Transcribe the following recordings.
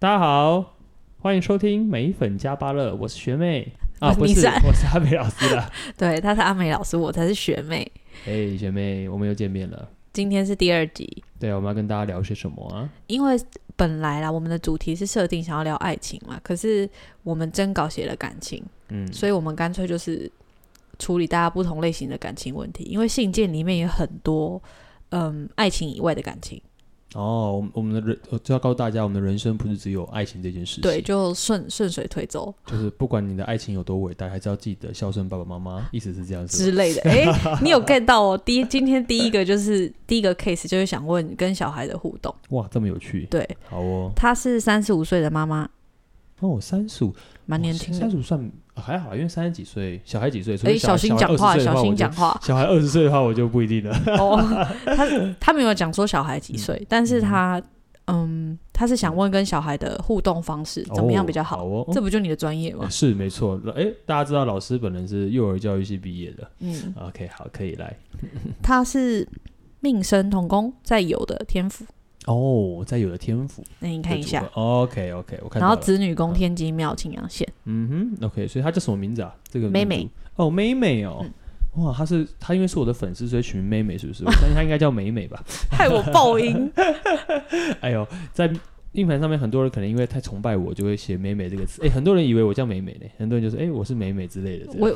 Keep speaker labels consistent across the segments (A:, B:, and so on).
A: 大家好，欢迎收听美粉加芭乐，我是学妹啊，不是，我是阿美老师啦。
B: 对，他是阿美老师，我才是学妹。
A: 哎学妹，我们又见面了。
B: 今天是第二集。
A: 对，我们要跟大家聊些什么啊？
B: 因为本来啦，我们的主题是设定想要聊爱情嘛，可是我们真搞写了感情，嗯，所以我们干脆就是处理大家不同类型的感情问题，因为信件里面有很多嗯爱情以外的感情。
A: 哦，我们我们的人就要告诉大家，我们的人生不是只有爱情这件事情。
B: 对，就顺顺水推舟，
A: 就是不管你的爱情有多伟大，还是要记得孝顺爸爸妈妈，意思是这样子
B: 之类的。哎、欸，你有 get 到哦？第一，今天第一个就是第一个 case，就是想问跟小孩的互动。
A: 哇，这么有趣。
B: 对，
A: 好哦。
B: 她是三十五岁的妈妈。
A: 哦，三十五，
B: 蛮年轻的。
A: 三十五算。还好，因为三十几岁，小孩几岁？
B: 所以小心讲话，小心讲话。
A: 小孩二十岁的话，我就不一定了。
B: 哦，他他没有讲说小孩几岁，嗯、但是他嗯，他是想问跟小孩的互动方式怎么样比较好？哦哦、这不就你的专业吗？
A: 是没错。哎，大家知道老师本人是幼儿教育系毕业的。嗯，OK，好，可以来。
B: 他是命生同工，在有的天府。
A: 哦，在有的天赋，
B: 那你看一下。
A: OK OK，我看到。
B: 然后子女宫天机庙青阳县。
A: 嗯哼，OK，所以他叫什么名字啊？这个
B: 妹妹。
A: 哦，妹妹哦，哇，他是他因为是我的粉丝，所以取名妹妹，是不是？我相信他应该叫美美吧。
B: 害我爆音。
A: 哎呦，在硬盘上面，很多人可能因为太崇拜我，就会写美美这个词。哎，很多人以为我叫美美呢，很多人就说，哎，我是美美之类的。我。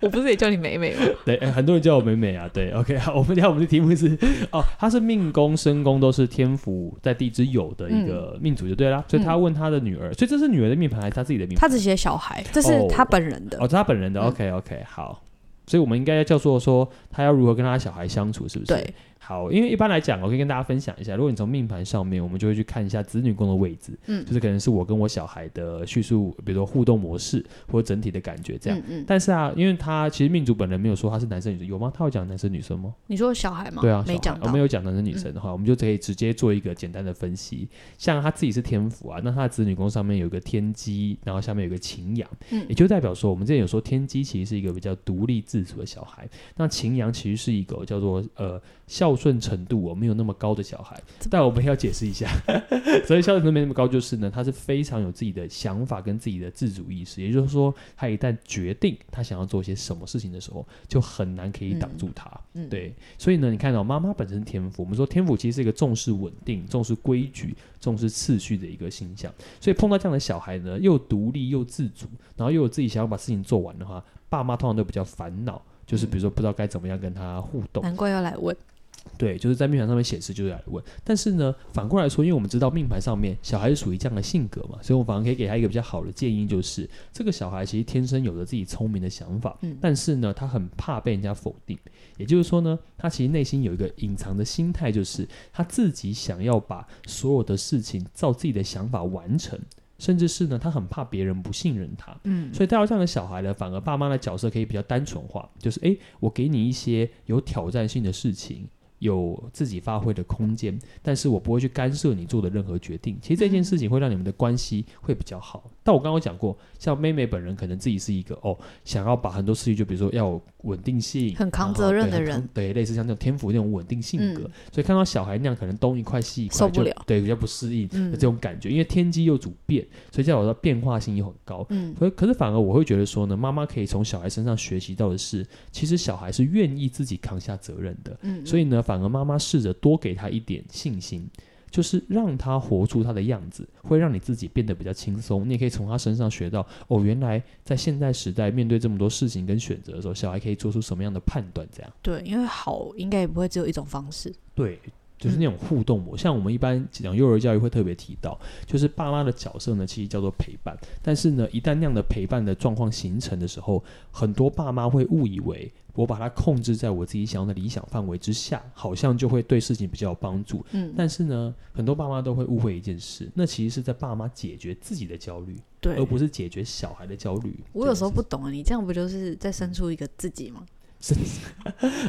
B: 我不是也叫你美美吗？
A: 对、欸，很多人叫我美美啊。对，OK，好，我们讲我们的题目是哦，他是命宫、身宫都是天府在地支有的一个命主就对啦。嗯、所以他问他的女儿，所以这是女儿的命盘还是他自己的命盘？
B: 他只写小孩，这是他本人的。
A: 哦，这是他本人的。OK，OK，、okay, okay, 好。所以我们应该要叫做说，他要如何跟他小孩相处，是不是？
B: 对。
A: 好，因为一般来讲，我可以跟大家分享一下。如果你从命盘上面，我们就会去看一下子女宫的位置，嗯，就是可能是我跟我小孩的叙述，比如说互动模式或者整体的感觉这样。嗯，嗯，但是啊，因为他其实命主本人没有说他是男生女生，有吗？他有讲男生女生吗？
B: 你说小孩吗？
A: 对啊，
B: 没讲。
A: 我没有讲男生女生的话，嗯、我们就可以直接做一个简单的分析。像他自己是天府啊，那他的子女宫上面有个天机，然后下面有个擎羊，嗯，也就代表说，我们之前有说天机其实是一个比较独立自主的小孩，那擎羊其实是一个叫做呃孝顺程度哦。没有那么高的小孩，但我们要解释一下，所以孝顺程度没那么高，就是呢，他是非常有自己的想法跟自己的自主意识，也就是说，他一旦决定他想要做些什么事情的时候，就很难可以挡住他。嗯，对，所以呢，你看到妈妈本身天赋，我们说天赋其实是一个重视稳定、重视规矩、重视次序的一个形象，所以碰到这样的小孩呢，又独立又自主，然后又有自己想要把事情做完的话，爸妈通常都比较烦恼，就是比如说不知道该怎么样跟他互动。
B: 难怪要来问。
A: 对，就是在命盘上面显示就是来问，但是呢，反过来说，因为我们知道命盘上面小孩是属于这样的性格嘛，所以我反而可以给他一个比较好的建议，就是这个小孩其实天生有着自己聪明的想法，嗯，但是呢，他很怕被人家否定，也就是说呢，他其实内心有一个隐藏的心态，就是他自己想要把所有的事情照自己的想法完成，甚至是呢，他很怕别人不信任他，嗯，所以带到这样的小孩呢，反而爸妈的角色可以比较单纯化，就是诶，我给你一些有挑战性的事情。有自己发挥的空间，但是我不会去干涉你做的任何决定。其实这件事情会让你们的关系会比较好。但我刚刚讲过，像妹妹本人可能自己是一个哦，想要把很多事情，就比如说要有稳定性，
B: 很扛责任的人，
A: 对，对，类似像这种天赋那种稳定性格，嗯、所以看到小孩那样，可能东一块西一块，
B: 受不了，
A: 对，比较不适应的这种感觉。嗯、因为天机又主变，所以叫我的变化性又很高。嗯，可可是反而我会觉得说呢，妈妈可以从小孩身上学习到的是，其实小孩是愿意自己扛下责任的。嗯，所以呢，反而妈妈试着多给他一点信心。就是让他活出他的样子，会让你自己变得比较轻松。你也可以从他身上学到，哦，原来在现代时代面对这么多事情跟选择的时候，小孩可以做出什么样的判断？这样。
B: 对，因为好应该也不会只有一种方式。
A: 对。就是那种互动模，像我们一般讲幼儿教育会特别提到，就是爸妈的角色呢，其实叫做陪伴。但是呢，一旦那样的陪伴的状况形成的时候，很多爸妈会误以为我把它控制在我自己想要的理想范围之下，好像就会对事情比较有帮助。嗯，但是呢，很多爸妈都会误会一件事，那其实是在爸妈解决自己的焦虑，对，而不是解决小孩的焦虑。
B: 我有时候不懂啊，你这样不就是在生出一个自己吗？
A: 生，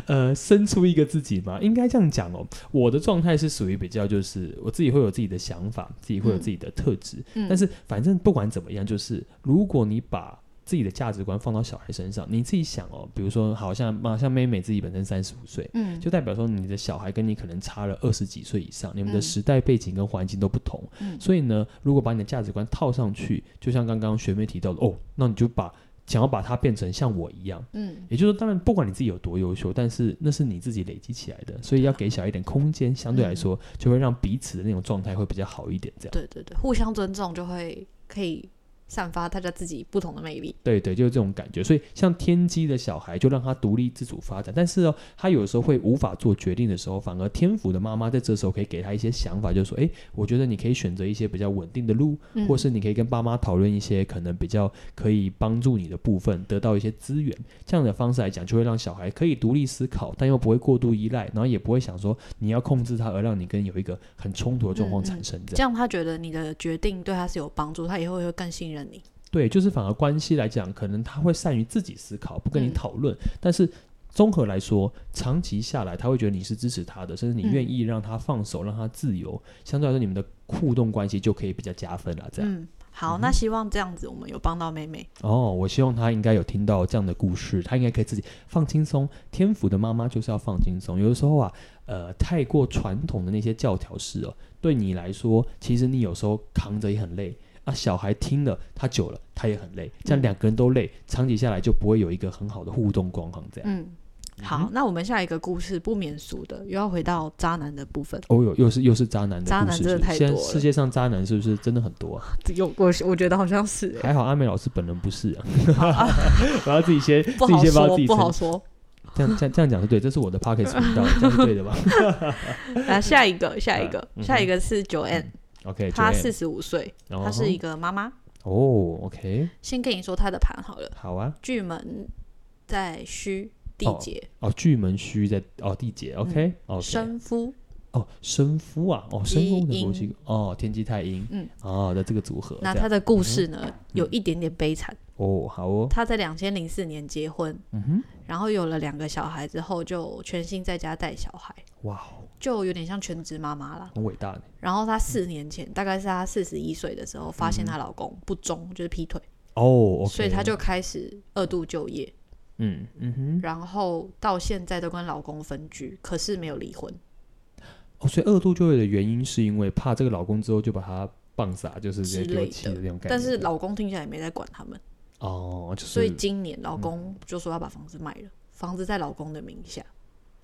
A: 呃，生出一个自己吗？应该这样讲哦。我的状态是属于比较，就是我自己会有自己的想法，自己会有自己的特质。嗯，但是反正不管怎么样，就是如果你把自己的价值观放到小孩身上，你自己想哦，比如说，好像嘛，像妹妹自己本身三十五岁，嗯，就代表说你的小孩跟你可能差了二十几岁以上，你们的时代背景跟环境都不同，嗯，所以呢，如果把你的价值观套上去，就像刚刚学妹提到的，哦，那你就把想要把它变成像我一样，嗯，也就是说，当然不管你自己有多优秀，但是那是你自己累积起来的，所以要给小孩一点空间，相对来说就会让彼此的那种状态会比较好一点，这样，
B: 对对对，互相尊重就会可以。散发他家自己不同的魅力，
A: 对对，就是这种感觉。所以像天机的小孩，就让他独立自主发展。但是哦，他有时候会无法做决定的时候，反而天府的妈妈在这时候可以给他一些想法，就是说，哎，我觉得你可以选择一些比较稳定的路，嗯、或是你可以跟爸妈讨论一些可能比较可以帮助你的部分，得到一些资源。这样的方式来讲，就会让小孩可以独立思考，但又不会过度依赖，然后也不会想说你要控制他，而让你跟有一个很冲突的状况产生。
B: 这样他觉得你的决定对他是有帮助，他以后会更信任你。
A: 对，就是反而关系来讲，可能他会善于自己思考，不跟你讨论。嗯、但是综合来说，长期下来，他会觉得你是支持他的，甚至你愿意让他放手，嗯、让他自由。相对来说，你们的互动关系就可以比较加分了。这样，
B: 嗯，好，嗯、那希望这样子我们有帮到妹妹。
A: 哦，我希望她应该有听到这样的故事，她应该可以自己放轻松。天府的妈妈就是要放轻松。有的时候啊，呃，太过传统的那些教条式哦，对你来说，其实你有时候扛着也很累。那小孩听了，他久了，他也很累。这样两个人都累，嗯、长期下来就不会有一个很好的互动光环。这样，
B: 嗯，好，嗯、那我们下一个故事不免俗的，又要回到渣男的部分。
A: 哦哟，又是又是渣男的故事。
B: 渣男真的太多了。
A: 现在世界上渣男是不是真的很多啊？
B: 有我我觉得好像是。
A: 还好阿美老师本人不是啊。我要自己先
B: 自己先说，不好说。
A: 这样这样这样讲是对，这是我的 Podcast 频道，这样是对的吧？
B: 啊下一个，下一个，嗯、下一个是 Joanne。
A: OK，
B: 她四十五岁，她是一个妈妈。
A: 哦，OK。
B: 先跟你说她的盘好了。
A: 好啊。
B: 巨门在虚地劫。
A: 哦，巨门虚在哦地劫，OK。哦，
B: 生夫。
A: 哦，生夫啊，哦，生夫的东西。哦，天机太阴。嗯。哦的这个组合。
B: 那他的故事呢，有一点点悲惨。
A: 哦，好哦。
B: 他在两千零四年结婚，嗯哼，然后有了两个小孩之后，就全心在家带小孩。哇。就有点像全职妈妈了，
A: 很伟大的。
B: 然后她四年前，嗯、大概是她四十一岁的时候，发现她老公不忠，嗯、就是劈腿。
A: 哦，okay、
B: 所以她就开始二度就业。嗯嗯哼。然后到现在都跟老公分居，可是没有离婚。
A: 哦，所以二度就业的原因是因为怕这个老公之后就把她棒撒，就是直接丢弃的那种感觉。
B: 但是老公听起来也没在管他们。
A: 哦，就是。
B: 所以今年老公就说要把房子卖了，嗯、房子在老公的名下。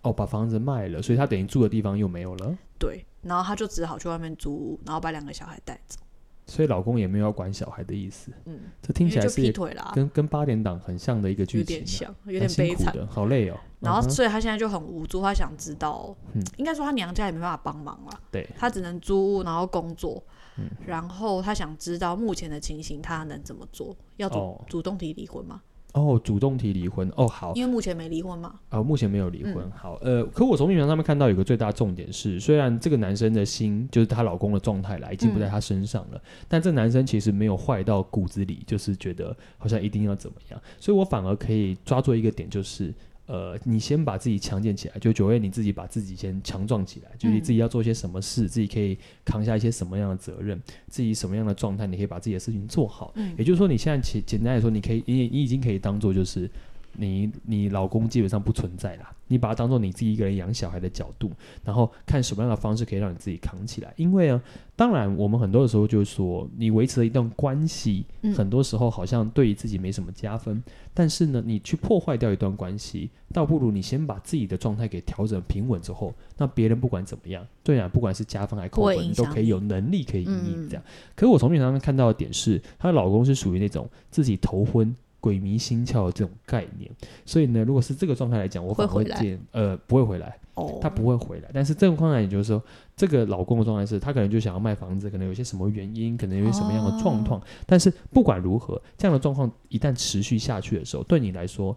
A: 哦，把房子卖了，所以他等于住的地方又没有了。
B: 对，然后他就只好去外面租屋，然后把两个小孩带走。
A: 所以老公也没有要管小孩的意思。嗯，这听起来是劈腿啦，跟跟八点档很像的一个剧情，
B: 有点像，有点悲惨的，
A: 好累哦。
B: 然后，所以他现在就很无助，他想知道，嗯，应该说他娘家也没办法帮忙了。
A: 对，
B: 他只能租屋，然后工作。嗯，然后他想知道目前的情形，他能怎么做？要主主动提离婚吗？
A: 哦，主动提离婚哦，好，
B: 因为目前没离婚嘛。
A: 哦，目前没有离婚，嗯、好，呃，可我从命盘上面看到有个最大重点是，虽然这个男生的心就是她老公的状态啦，已经不在他身上了，嗯、但这男生其实没有坏到骨子里，就是觉得好像一定要怎么样，所以我反而可以抓住一个点，就是。呃，你先把自己强健起来，就九月你自己把自己先强壮起来，嗯、就是你自己要做些什么事，自己可以扛下一些什么样的责任，自己什么样的状态，你可以把自己的事情做好。嗯、也就是说，你现在简简单来说，你可以，你你已经可以当做就是。你你老公基本上不存在啦，你把它当做你自己一个人养小孩的角度，然后看什么样的方式可以让你自己扛起来。因为啊，当然我们很多的时候就是说，你维持了一段关系，嗯、很多时候好像对于自己没什么加分，但是呢，你去破坏掉一段关系，倒不如你先把自己的状态给调整平稳之后，那别人不管怎么样，对啊，不管是加分还扣分，你都可以有能力可以应对这样。嗯、可是我从面上面看到的点是，她的老公是属于那种自己头昏。鬼迷心窍的这种概念，所以呢，如果是这个状态来讲，我反而会建呃不会回来，哦，他不会回来。但是这种状态也就是说，这个老公的状态是他可能就想要卖房子，可能有些什么原因，可能有些什么样的状况。哦、但是不管如何，这样的状况一旦持续下去的时候，对你来说，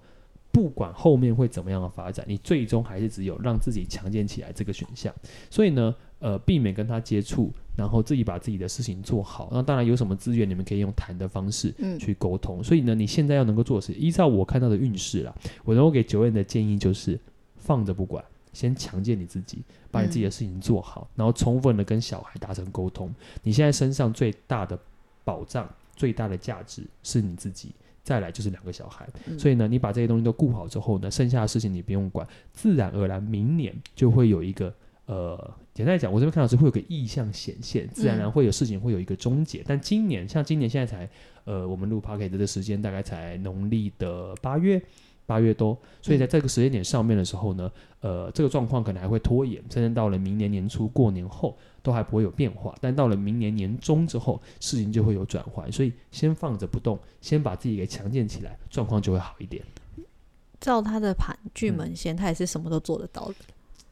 A: 不管后面会怎么样的发展，你最终还是只有让自己强健起来这个选项。所以呢。呃，避免跟他接触，然后自己把自己的事情做好。那当然有什么资源，你们可以用谈的方式去沟通。嗯、所以呢，你现在要能够做的是，依照我看到的运势啦，我能够给九月的建议就是放着不管，先强健你自己，把你自己的事情做好，嗯、然后充分的跟小孩达成沟通。你现在身上最大的保障、最大的价值是你自己。再来就是两个小孩。
B: 嗯、
A: 所以呢，你把这些东西都顾好之后呢，剩下的事情你不用管，自然而然明年就会有一个呃，简单来讲，我这边看到是会有个意向显现，自然而然会有事情会有一个终结。嗯、但今年像今年现在才呃，我们录 Podcast 的时间大概才农历的八月。八月多，所以在这个时间点上面的时候呢，嗯、呃，这个状况可能还会拖延，甚至到了明年年初过年后都还不会有变化。但到了明年年中之后，事情就会有转换。所以先放着不动，先把自己给强健起来，状况就会好一点。
B: 照他的盘，巨门星他也是什么都做得到的。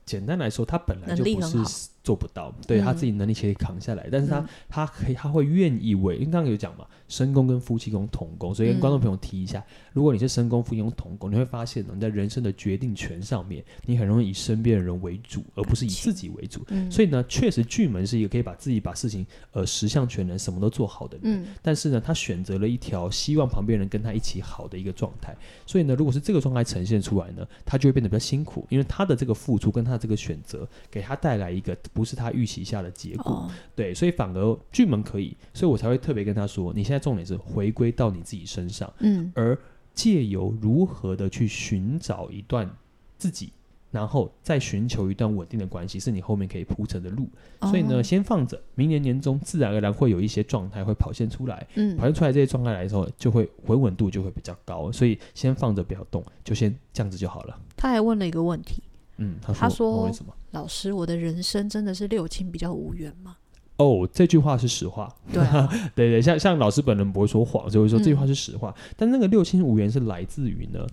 A: 简单来说，他本来就不是做不到，对他自己能力可以扛下来，嗯、但是他他可以他会愿意为，因为刚刚有讲嘛。身宫跟夫妻宫同宫，所以跟观众朋友提一下，嗯、如果你是身宫夫妻宫同宫，你会发现呢，你在人生的决定权上面，你很容易以身边的人为主，而不是以自己为主。嗯、所以呢，确实巨门是一个可以把自己把事情呃十项全能，什么都做好的人。嗯、但是呢，他选择了一条希望旁边人跟他一起好的一个状态。所以呢，如果是这个状态呈现出来呢，他就会变得比较辛苦，因为他的这个付出跟他的这个选择，给他带来一个不是他预期下的结果。哦、对，所以反而巨门可以，所以我才会特别跟他说，你现在。重点是回归到你自己身上，嗯，而借由如何的去寻找一段自己，然后再寻求一段稳定的关系，是你后面可以铺成的路。哦、所以呢，先放着，明年年中自然而然会有一些状态会跑现出来，嗯，跑现出来这些状态来的时候，就会回稳度就会比较高。所以先放着不要动，就先这样子就好了。
B: 他还问了一个问题，
A: 嗯，他说，
B: 他说
A: 为什么？
B: 老师，我的人生真的是六亲比较无缘吗？
A: 哦，oh, 这句话是实话。
B: 对、啊，
A: 对对，像像老师本人不会说谎，就会说这句话是实话。嗯、但那个六亲无缘是来自于呢？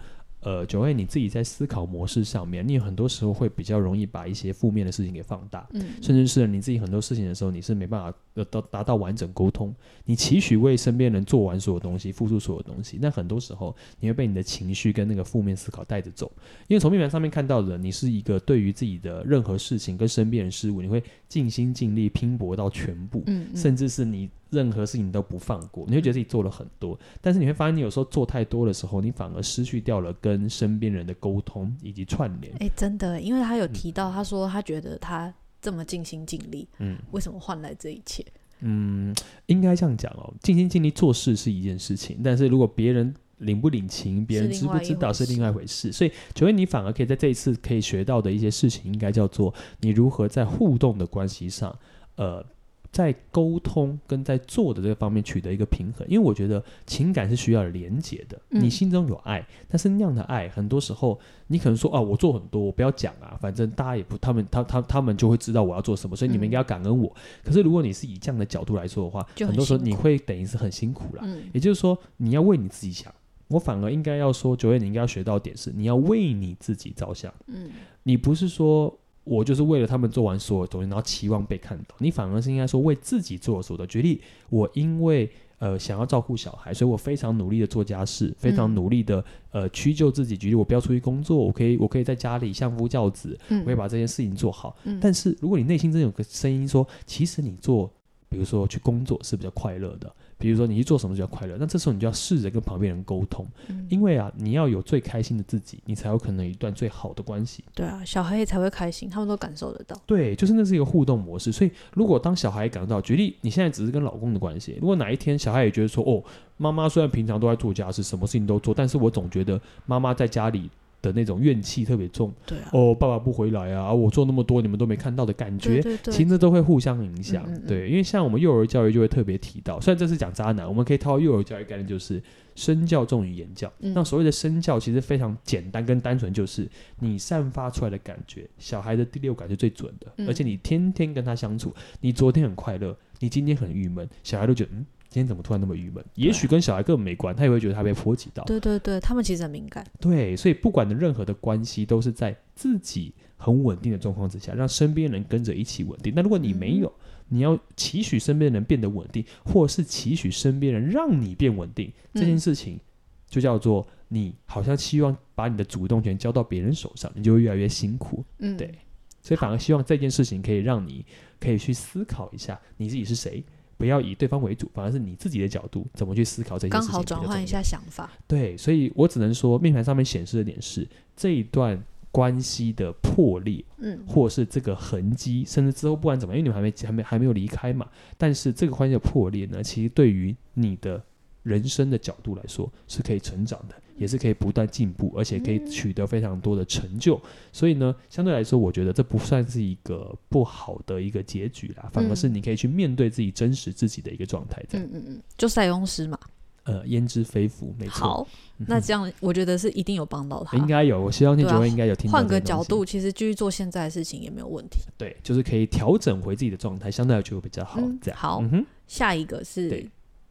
A: 呃，九位你自己在思考模式上面，你很多时候会比较容易把一些负面的事情给放大，嗯，甚至是你自己很多事情的时候，你是没办法得到达到完整沟通。你期许为身边人做完所有东西，付出所有东西，但很多时候你会被你的情绪跟那个负面思考带着走。因为从命盘上面看到的，你是一个对于自己的任何事情跟身边人事物，你会尽心尽力拼搏到全部，嗯，嗯，甚至是你。任何事情都不放过，你会觉得自己做了很多，但是你会发现，你有时候做太多的时候，你反而失去掉了跟身边人的沟通以及串联。
B: 哎，真的，因为他有提到，他说他觉得他这么尽心尽力，嗯，为什么换来这一切？
A: 嗯，应该这样讲哦，尽心尽力做事是一件事情，但是如果别人领不领情，别人知不知道是另外一回事。所以，请问你反而可以在这一次可以学到的一些事情，应该叫做你如何在互动的关系上，呃。在沟通跟在做的这个方面取得一个平衡，因为我觉得情感是需要连接的。你心中有爱，但是那样的爱，很多时候你可能说啊，我做很多，我不要讲啊，反正大家也不，他们他他他们就会知道我要做什么，所以你们应该要感恩我。可是如果你是以这样的角度来说的话，很，很多时候你会等于是很辛苦啦。也就是说，你要为你自己想，我反而应该要说，九月你应该要学到点是，你要为你自己着想。嗯，你不是说。我就是为了他们做完所有东西，然后期望被看到。你反而是应该说为自己做所有的。举例，我因为呃想要照顾小孩，所以我非常努力的做家事，非常努力的呃屈就自己。举例，我不要出去工作，我可以我可以在家里相夫教子，我可以把这件事情做好。嗯、但是如果你内心真有个声音说，其实你做，比如说去工作是比较快乐的。比如说你去做什么比较快乐，那这时候你就要试着跟旁边人沟通，嗯、因为啊，你要有最开心的自己，你才有可能有一段最好的关系。对啊，
B: 小孩也才会开心，他们都感受得到。
A: 对，就是那是一个互动模式。所以如果当小孩感受到，举例你现在只是跟老公的关系，如果哪一天小孩也觉得说，哦，妈妈虽然平常都在做家事，什么事情都做，但是我总觉得妈妈在家里。的那种怨气特别重，对啊，哦，爸爸不回来啊，我做那么多你们都没看到的感觉，对对对，其实都会互相影响，嗯嗯嗯，对，因为像我们幼儿教育就会特别提到，虽然这是讲渣男，我们可以套幼儿教育概念，就是身教重于言教。嗯、那所谓的身教其实非常简单跟单纯，就是你散发出来的感觉，小孩的第六感是最准的，嗯、而且你天天跟他相处，你昨天很快乐，你今天很郁闷，小孩都觉得嗯。今天怎么突然那么郁闷？也许跟小孩根本没关，他也会觉得他被波及到。
B: 对对对，他们其实很敏感。
A: 对，所以不管的任何的关系，都是在自己很稳定的状况之下，让身边人跟着一起稳定。那如果你没有，嗯、你要期许身边人变得稳定，或是期许身边人让你变稳定，这件事情就叫做你好像希望把你的主动权交到别人手上，你就会越来越辛苦。嗯，对。所以反而希望这件事情可以让你可以去思考一下你自己是谁。不要以对方为主，反而是你自己的角度怎么去思考这件事情。刚好
B: 转换一下想法。
A: 对，所以我只能说，命盘上面显示的点是这一段关系的破裂，嗯，或是这个痕迹，甚至之后不管怎么样，因为你们还没还没还没有离开嘛。但是这个关系的破裂呢，其实对于你的人生的角度来说，是可以成长的，也是可以不断进步，而且可以取得非常多的成就。所以呢，相对来说，我觉得这不算是一个不好的一个结局啦，反而是你可以去面对自己真实自己的一个状态。
B: 嗯嗯嗯，就塞翁失马。
A: 呃，焉知非福，没错。
B: 好，那这样我觉得是一定有帮到他。
A: 应该有，我希望听九位应该有听到。
B: 换个角度，其实继续做现在的事情也没有问题。
A: 对，就是可以调整回自己的状态，相对来说比较好。这样
B: 好。下一个是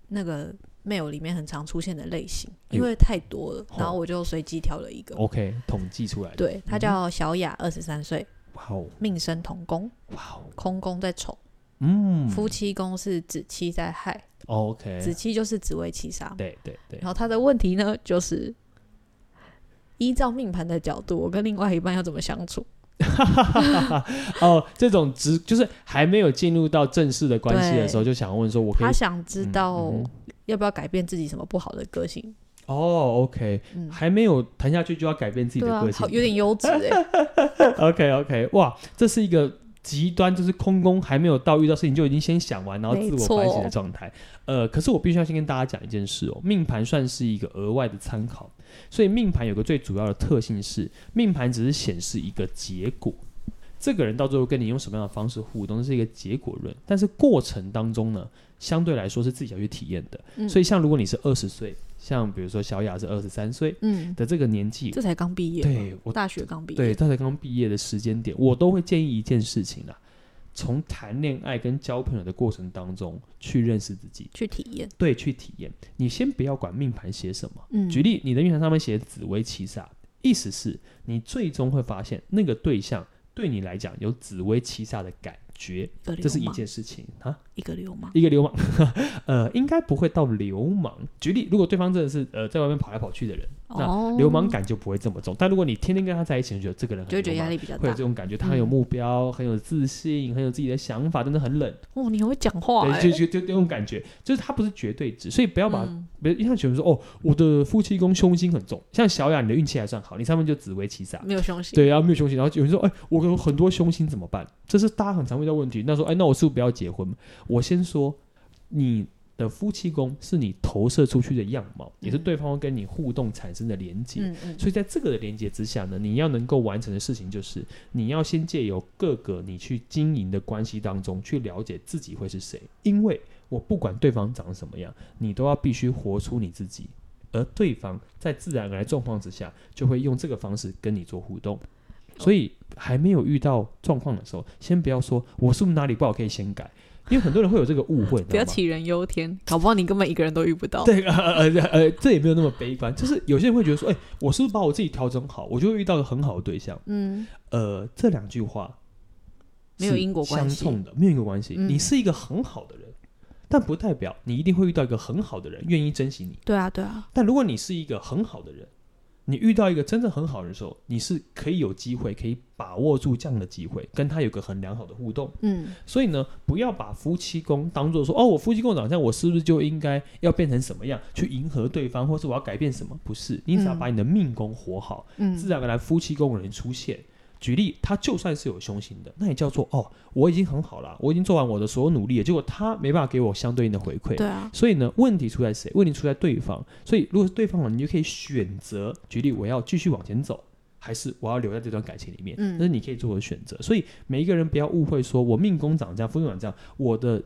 B: 那个 mail 里面很常出现的类型，因为太多了，然后我就随机挑了一个。
A: OK，统计出来的。
B: 对，他叫小雅，二十三岁。哇哦，命生同宫。哇哦，空宫在丑。嗯，夫妻宫是子期在害。
A: OK，
B: 子期就是紫薇七杀，
A: 对对对。
B: 然后他的问题呢，就是依照命盘的角度，我跟另外一半要怎么相处？
A: 哦，这种直就是还没有进入到正式的关系的时候，就想问说，我可以
B: 他想知道要不要改变自己什么不好的个性？
A: 哦，OK，还没有谈下去就要改变自己的个性，
B: 有点优质哎。
A: OK OK，哇，这是一个。极端就是空宫还没有到遇到事情就已经先想完，然后自我反省的状态。呃，可是我必须要先跟大家讲一件事哦，命盘算是一个额外的参考，所以命盘有个最主要的特性是，命盘只是显示一个结果，这个人到最后跟你用什么样的方式互动是一个结果论，但是过程当中呢，相对来说是自己要去体验的。嗯、所以像如果你是二十岁。像比如说小雅是二十三岁，嗯的这个年纪，
B: 这才刚毕业，
A: 对我
B: 大学刚毕业，
A: 对，这才刚毕业的时间点，我都会建议一件事情啊，从谈恋爱跟交朋友的过程当中去认识自己，
B: 去体验，
A: 对，去体验。你先不要管命盘写什么，嗯，举例，你的命盘上面写紫薇七煞，意思是你最终会发现那个对象对你来讲有紫薇七煞的感觉，这是一件事情啊。
B: 一个流氓，
A: 一个流氓，呃，应该不会到流氓。举例，如果对方真的是呃在外面跑来跑去的人，那流氓感就不会这么重。但如果你天天跟他在一起，你觉得这个人很，就会觉得压力比较大，会有这种感觉。他很有目标，很有自信，很有自己的想法，真的很冷。
B: 哦，你很会讲话，
A: 对，就就就这种感觉，就是他不是绝对值，所以不要把别人像有人说哦，我的夫妻宫凶星很重，像小雅，你的运气还算好，你上面就紫微七杀，
B: 没有凶星，
A: 对，然后没有凶星，然后有人说，哎，我有很多凶星怎么办？这是大家很常遇到问题。那说，哎，那我是不是不要结婚？我先说，你的夫妻宫是你投射出去的样貌，嗯、也是对方跟你互动产生的连接。嗯嗯、所以在这个的连接之下呢，你要能够完成的事情就是，你要先借由各个你去经营的关系当中，去了解自己会是谁。因为我不管对方长什么样，你都要必须活出你自己，而对方在自然而然状况之下，就会用这个方式跟你做互动。所以还没有遇到状况的时候，先不要说我是不是哪里不好可以先改，因为很多人会有这个误会。
B: 不要杞人忧天，搞不好你根本一个人都遇不到。
A: 对，呃呃呃，这也没有那么悲观。就是有些人会觉得说，哎、欸，我是不是把我自己调整好，我就会遇到个很好的对象？嗯，呃，这两句话
B: 没有因果关系，相
A: 冲的，没有因果关系。嗯、你是一个很好的人，但不代表你一定会遇到一个很好的人愿意珍惜你。
B: 对啊，对啊。
A: 但如果你是一个很好的人。你遇到一个真正很好的时候，你是可以有机会，可以把握住这样的机会，跟他有个很良好的互动。嗯，所以呢，不要把夫妻宫当做说，哦，我夫妻宫长相，我是不是就应该要变成什么样去迎合对方，或是我要改变什么？不是，你只要把你的命宫活好，嗯，自然而然夫妻宫的人出现。举例，他就算是有凶星的，那也叫做哦，我已经很好了，我已经做完我的所有努力了，结果他没办法给我相对应的回馈。
B: 对啊，
A: 所以呢，问题出在谁？问题出在对方。所以如果是对方了，你就可以选择，举例，我要继续往前走，还是我要留在这段感情里面？嗯，那是你可以做的选择。所以每一个人不要误会说，我命宫长这样，夫妻宫长这样，我的。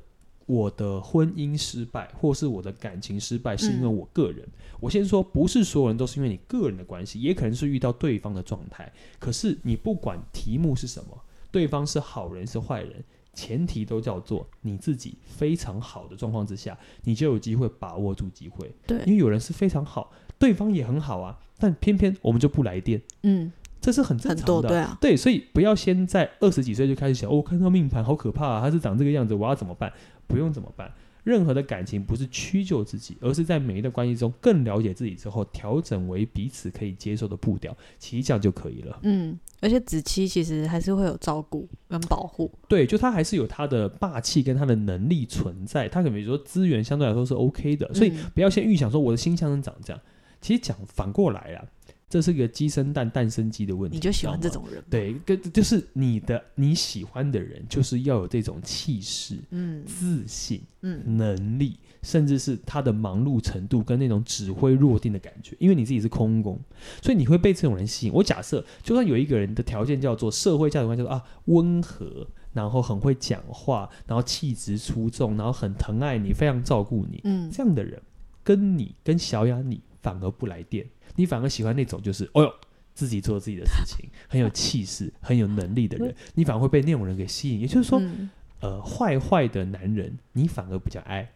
A: 我的婚姻失败，或是我的感情失败，是因为我个人。嗯、我先说，不是所有人都是因为你个人的关系，也可能是遇到对方的状态。可是你不管题目是什么，对方是好人是坏人，前提都叫做你自己非常好的状况之下，你就有机会把握住机会。
B: 对，
A: 因为有人是非常好，对方也很好啊，但偏偏我们就不来电。嗯。这是很正常的，对啊，对，所以不要先在二十几岁就开始想，哦，看到命盘好可怕啊，他是长这个样子，我要怎么办？不用怎么办，任何的感情不是屈就自己，而是在每一段关系中更了解自己之后，调整为彼此可以接受的步调，其实这样就可以了。
B: 嗯，而且子期其实还是会有照顾跟保护，
A: 对，就他还是有他的霸气跟他的能力存在，他可能比如说资源相对来说是 OK 的，所以不要先预想说我的心象能长这样。其实讲反过来啊。这是个鸡生蛋，蛋生鸡的问题。
B: 你就喜欢这种人？
A: 对，跟就是你的你喜欢的人，就是要有这种气势、嗯，自信、嗯，能力，甚至是他的忙碌程度跟那种指挥若定的感觉。因为你自己是空工，所以你会被这种人吸引。我假设，就算有一个人的条件叫做社会价值观，叫做啊温和，然后很会讲话，然后气质出众，然后很疼爱你，非常照顾你，嗯，这样的人跟你跟小雅你反而不来电。你反而喜欢那种就是，哦哟，自己做自己的事情，很有气势、很有能力的人，你反而会被那种人给吸引。也就是说，嗯、呃，坏坏的男人，你反而比较爱。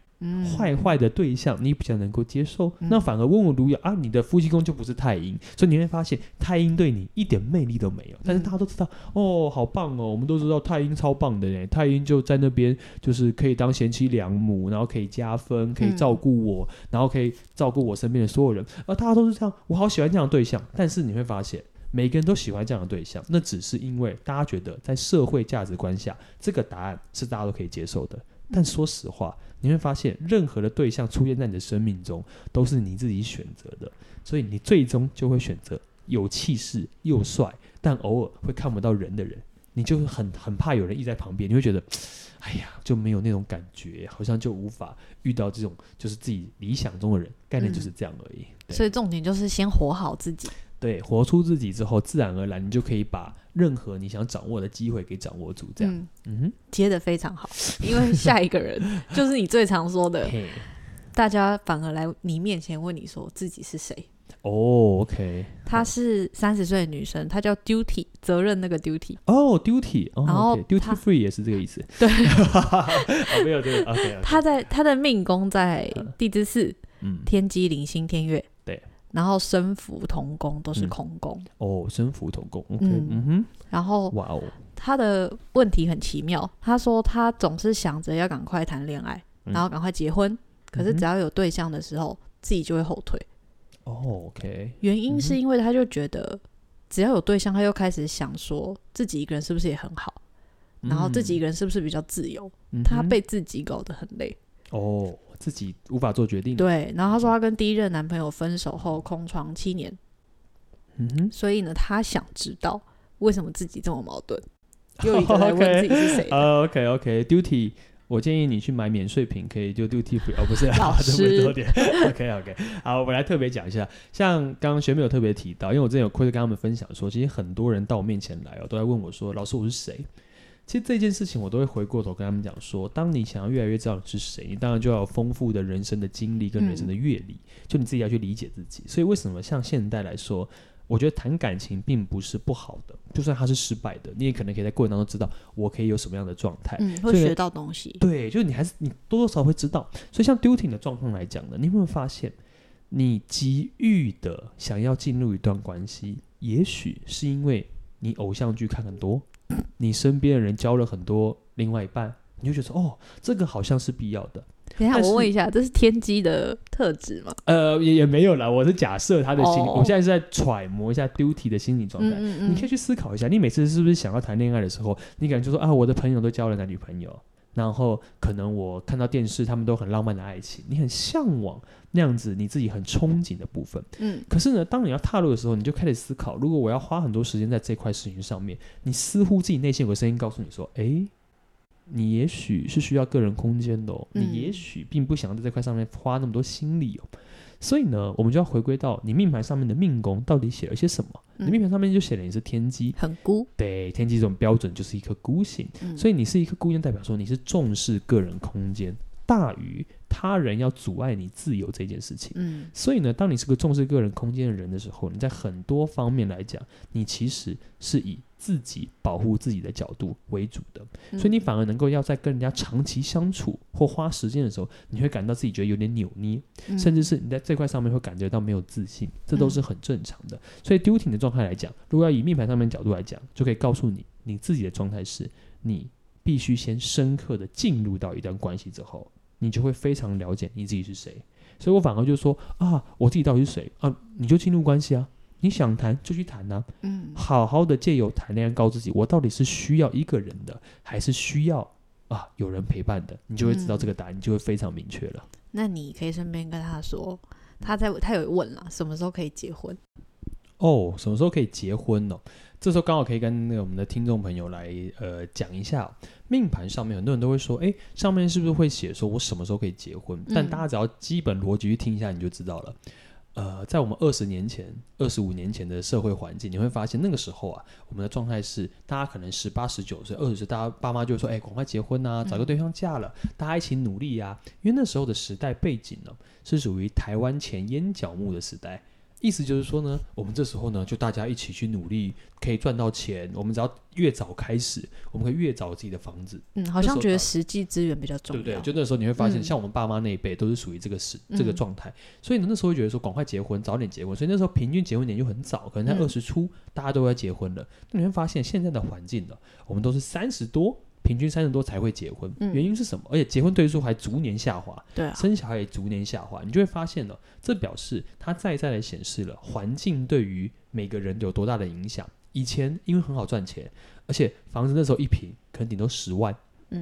A: 坏坏的对象你比较能够接受，嗯、那反而温文儒雅啊，你的夫妻宫就不是太阴，所以你会发现太阴对你一点魅力都没有。但是大家都知道，哦，好棒哦，我们都知道太阴超棒的呢，太阴就在那边，就是可以当贤妻良母，然后可以加分，可以照顾我，嗯、然后可以照顾我身边的所有人，而大家都是这样，我好喜欢这样的对象。但是你会发现，每个人都喜欢这样的对象，那只是因为大家觉得在社会价值观下，这个答案是大家都可以接受的。但说实话，你会发现，任何的对象出现在你的生命中，都是你自己选择的，所以你最终就会选择有气势又帅，但偶尔会看不到人的人。你就很很怕有人一在旁边，你会觉得，哎呀，就没有那种感觉，好像就无法遇到这种就是自己理想中的人。概念就是这样而已。
B: 嗯、所以重点就是先活好自己。
A: 对，活出自己之后，自然而然你就可以把任何你想掌握的机会给掌握住。这样，嗯，
B: 接的非常好。因为下一个人 就是你最常说的，大家反而来你面前问你说自己是谁。
A: 哦，OK，
B: 她是三十岁的女生，她叫 Duty，责任那个 Duty。
A: 哦，Duty，
B: 然后
A: Duty Free 也是这个意思。
B: 对，
A: 没有这个。OK，
B: 她在她的命宫在地支四，嗯，天机、铃星、天月。然后身福同宫都是空宫、嗯、
A: 哦，身福同宫，OK，嗯，嗯哼。
B: 然后哇哦，他的问题很奇妙。他说他总是想着要赶快谈恋爱，嗯、然后赶快结婚，可是只要有对象的时候，嗯、自己就会后退。
A: 哦，OK。
B: 原因是因为他就觉得只要有对象，他又开始想说自己一个人是不是也很好，嗯、然后自己一个人是不是比较自由？嗯、他被自己搞得很累。
A: 哦。自己无法做决定。
B: 对，然后他说他跟第一任男朋友分手后空窗七年，嗯哼，所以呢，他想知道为什么自己这么矛盾，又一个来问自己是谁。
A: 呃，OK OK，Duty，我建议你去买免税品，可以就 Duty Free 哦，不是，
B: 老师
A: 多点。OK OK，好，我来特别讲一下，像刚刚学妹有特别提到，因为我之前有亏的跟他们分享说，其实很多人到我面前来哦，都在问我说，老师我是谁？其实这件事情，我都会回过头跟他们讲说：当你想要越来越知道你是谁，你当然就要有丰富的人生的经历跟人生的阅历，嗯、就你自己要去理解自己。所以为什么像现代来说，我觉得谈感情并不是不好的，就算他是失败的，你也可能可以在过程当中知道我可以有什么样的状态，
B: 嗯，会学到东西。
A: 对，就是你还是你多多少少会知道。所以像 Duty 的状况来讲呢，你有没有发现，你急于的想要进入一段关系，也许是因为你偶像剧看很多。你身边的人交了很多另外一半，你就觉得说哦，这个好像是必要的。
B: 等一下，我问一下，这是天机的特质吗？
A: 呃，也也没有啦，我是假设他的心，哦、我现在是在揣摩一下 Duty 的心理状态。嗯嗯嗯，你可以去思考一下，你每次是不是想要谈恋爱的时候，你感觉就说啊，我的朋友都交了男女朋友。然后可能我看到电视，他们都很浪漫的爱情，你很向往那样子，你自己很憧憬的部分。嗯，可是呢，当你要踏入的时候，你就开始思考，如果我要花很多时间在这块事情上面，你似乎自己内心有个声音告诉你说：“诶，你也许是需要个人空间的哦，你也许并不想在这块上面花那么多心力哦。”所以呢，我们就要回归到你命盘上面的命宫到底写了些什么？嗯、你命盘上面就写了你是天机，
B: 很孤。
A: 对，天机这种标准就是一颗孤星，嗯、所以你是一颗孤星，代表说你是重视个人空间大于他人要阻碍你自由这件事情。嗯，所以呢，当你是个重视个人空间的人的时候，你在很多方面来讲，你其实是以。自己保护自己的角度为主的，所以你反而能够要在跟人家长期相处或花时间的时候，你会感到自己觉得有点扭捏，甚至是你在这块上面会感觉到没有自信，这都是很正常的。所以 Duty 的状态来讲，如果要以命盘上面角度来讲，就可以告诉你，你自己的状态是你必须先深刻的进入到一段关系之后，你就会非常了解你自己是谁。所以我反而就说啊，我自己到底是谁啊？你就进入关系啊。你想谈就去谈呐、啊，嗯，好好的借由谈恋爱告自己，我到底是需要一个人的，还是需要啊有人陪伴的？你就会知道这个答案，嗯、你就会非常明确了。
B: 那你可以顺便跟他说，他在他有问了什么时候可以结婚？
A: 哦，什么时候可以结婚呢？这时候刚好可以跟那个我们的听众朋友来呃讲一下，命盘上面很多人都会说，哎，上面是不是会写说我什么时候可以结婚？嗯、但大家只要基本逻辑去听一下，你就知道了。呃，在我们二十年前、二十五年前的社会环境，你会发现那个时候啊，我们的状态是，大家可能十八、十九岁、二十岁，大家爸妈就会说，哎，赶快结婚啊，找个对象嫁了，嗯、大家一起努力呀、啊。因为那时候的时代背景呢，是属于台湾前烟脚木的时代。意思就是说呢，我们这时候呢，就大家一起去努力，可以赚到钱。我们只要越早开始，我们可以越早自己的房子。
B: 嗯，好像觉得实际资源比较重要，
A: 对不对？就那时候你会发现，像我们爸妈那一辈都是属于这个时、嗯、这个状态，所以呢，那时候会觉得说，赶快结婚，早点结婚。所以那时候平均结婚年就很早，可能在二十出，嗯、大家都要结婚了。那你会发现现在的环境呢，我们都是三十多。平均三十多才会结婚，嗯、原因是什么？而且结婚对数还逐年下滑，对啊、生小孩也逐年下滑，你就会发现了，这表示它再再的显示了环境对于每个人有多大的影响。以前因为很好赚钱，而且房子那时候一平可能顶多十万、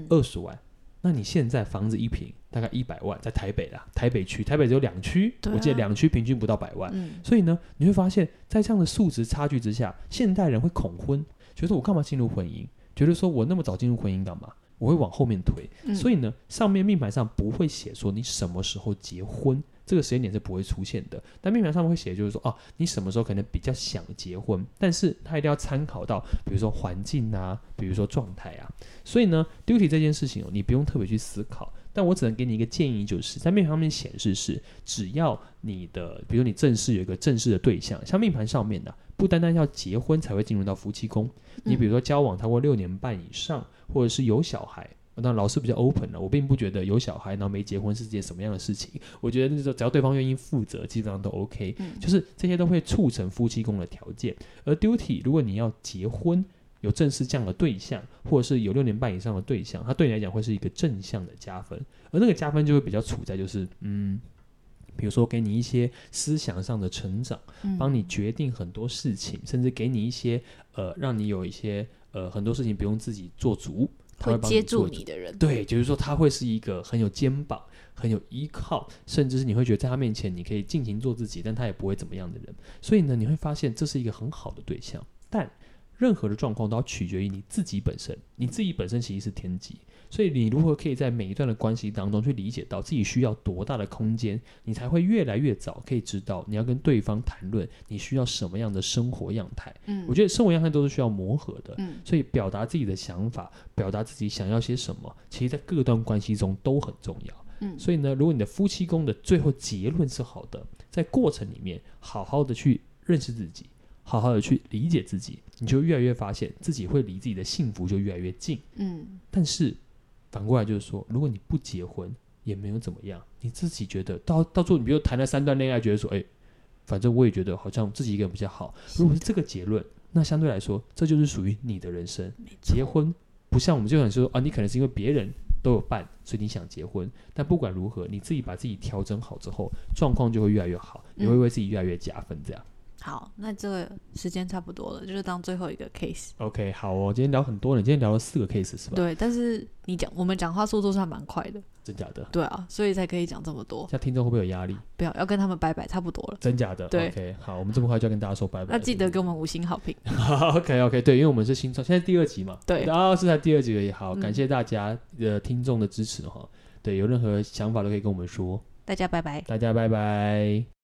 A: 二十、嗯、万，那你现在房子一平大概一百万，在台北啦，台北区，台北只有两区，啊、我记得两区平均不到百万，嗯、所以呢，你会发现在这样的数值差距之下，现代人会恐婚，觉得我干嘛进入婚姻？觉得说我那么早进入婚姻干嘛？我会往后面推，嗯、所以呢，上面命盘上不会写说你什么时候结婚，这个时间点是不会出现的。但命盘上面会写，就是说，哦，你什么时候可能比较想结婚，但是他一定要参考到，比如说环境啊，比如说状态啊。所以呢，duty 这件事情哦，你不用特别去思考，但我只能给你一个建议，就是在命盘上面显示是，只要你的，比如你正式有一个正式的对象，像命盘上面的、啊。不单单要结婚才会进入到夫妻宫，你比如说交往超过六年半以上，或者是有小孩，那老师比较 open 了。我并不觉得有小孩然后没结婚是件什么样的事情。我觉得那时候只要对方愿意负责，基本上都 OK。就是这些都会促成夫妻宫的条件。而 duty，如果你要结婚，有正式这样的对象，或者是有六年半以上的对象，它对你来讲会是一个正向的加分。而那个加分就会比较处在就是嗯。比如说，给你一些思想上的成长，帮你决定很多事情，嗯、甚至给你一些呃，让你有一些呃很多事情不用自己做主，他会帮你做主，会接住你的人。对，就是说他会是一个很有肩膀、很有依靠，甚至是你会觉得在他面前你可以尽情做自己，但他也不会怎么样的人。所以呢，你会发现这是一个很好的对象。但任何的状况都要取决于你自己本身，你自己本身其实是天机。所以你如何可以在每一段的关系当中去理解到自己需要多大的空间，你才会越来越早可以知道你要跟对方谈论你需要什么样的生活样态。嗯，我觉得生活样态都是需要磨合的。嗯，所以表达自己的想法，表达自己想要些什么，其实在各段关系中都很重要。嗯，所以呢，如果你的夫妻宫的最后结论是好的，在过程里面好好的去认识自己，好好的去理解自己，你就越来越发现自己会离自己的幸福就越来越近。嗯，但是。反过来就是说，如果你不结婚也没有怎么样，你自己觉得到到最后，你比如谈了三段恋爱，觉得说，哎，反正我也觉得好像自己一个人比较好。如果是这个结论，那相对来说，这就是属于你的人生。结婚不像我们就想说啊，你可能是因为别人都有伴，所以你想结婚。但不管如何，你自己把自己调整好之后，状况就会越来越好，你会为自己越来越加分，这样。
B: 好，那这个时间差不多了，就是当最后一个 case。
A: OK，好哦，今天聊很多了，你今天聊了四个 case 是吧？
B: 对，但是你讲我们讲话速度算蛮快的，
A: 真假的？
B: 对啊，所以才可以讲这么多。
A: 像听众会不会有压力？
B: 不要，要跟他们拜拜，差不多了。
A: 真假的？
B: 对
A: ，OK，好，我们这么快就要跟大家说拜拜。
B: 那记得给我们五星好评。
A: OK，OK，对，因为我们是新创，现在第二集嘛。
B: 对，
A: 然后是在第二集而已。好，感谢大家的听众的支持哈。对，有任何想法都可以跟我们说。
B: 大家拜拜。
A: 大家拜拜。